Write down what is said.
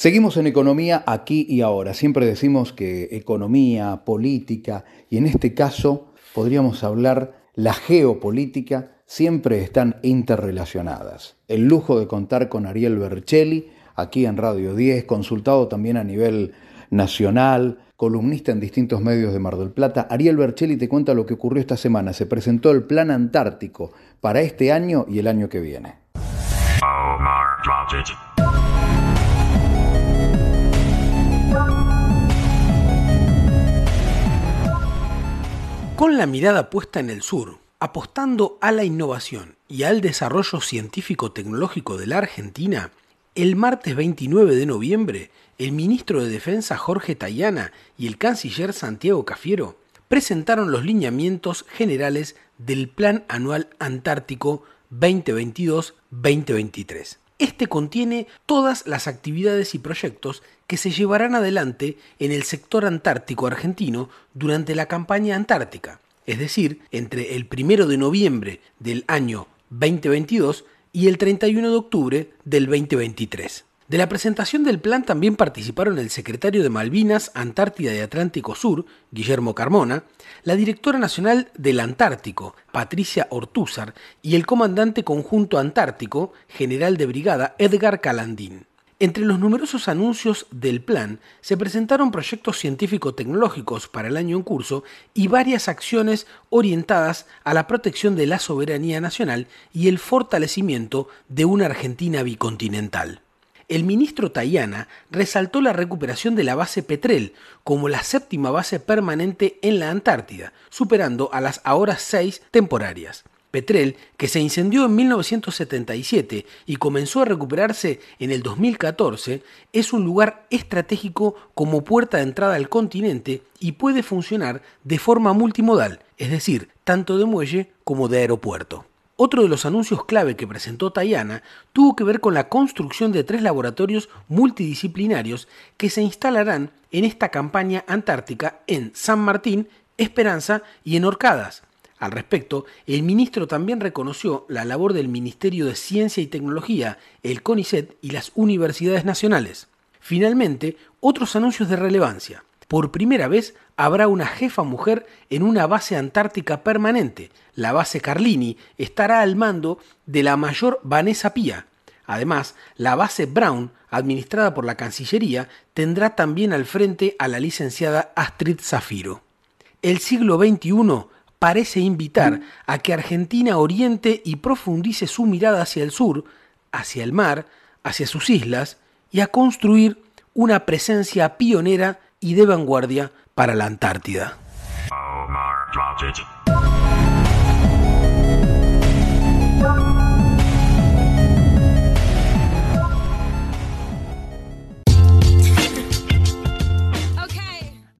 Seguimos en economía aquí y ahora. Siempre decimos que economía, política y en este caso podríamos hablar la geopolítica siempre están interrelacionadas. El lujo de contar con Ariel Bercelli aquí en Radio 10, consultado también a nivel nacional, columnista en distintos medios de Mar del Plata. Ariel Bercelli te cuenta lo que ocurrió esta semana. Se presentó el Plan Antártico para este año y el año que viene. Con la mirada puesta en el sur, apostando a la innovación y al desarrollo científico-tecnológico de la Argentina, el martes 29 de noviembre, el ministro de Defensa Jorge Tayana y el canciller Santiago Cafiero presentaron los lineamientos generales del Plan Anual Antártico 2022-2023. Este contiene todas las actividades y proyectos que se llevarán adelante en el sector antártico argentino durante la campaña antártica, es decir, entre el 1 de noviembre del año 2022 y el 31 de octubre del 2023. De la presentación del plan también participaron el secretario de Malvinas, Antártida y Atlántico Sur, Guillermo Carmona, la directora nacional del Antártico, Patricia Ortúzar, y el comandante conjunto antártico, general de brigada Edgar Calandín. Entre los numerosos anuncios del plan se presentaron proyectos científico-tecnológicos para el año en curso y varias acciones orientadas a la protección de la soberanía nacional y el fortalecimiento de una Argentina bicontinental el ministro Tayana resaltó la recuperación de la base Petrel como la séptima base permanente en la Antártida, superando a las ahora seis temporarias. Petrel, que se incendió en 1977 y comenzó a recuperarse en el 2014, es un lugar estratégico como puerta de entrada al continente y puede funcionar de forma multimodal, es decir, tanto de muelle como de aeropuerto. Otro de los anuncios clave que presentó Tayana tuvo que ver con la construcción de tres laboratorios multidisciplinarios que se instalarán en esta campaña antártica en San Martín, Esperanza y en Orcadas. Al respecto, el ministro también reconoció la labor del Ministerio de Ciencia y Tecnología, el CONICET y las universidades nacionales. Finalmente, otros anuncios de relevancia. Por primera vez habrá una jefa mujer en una base antártica permanente. La base Carlini estará al mando de la mayor Vanessa Pía. Además, la base Brown, administrada por la Cancillería, tendrá también al frente a la licenciada Astrid Zafiro. El siglo XXI parece invitar a que Argentina oriente y profundice su mirada hacia el sur, hacia el mar, hacia sus islas, y a construir una presencia pionera y de vanguardia para la Antártida.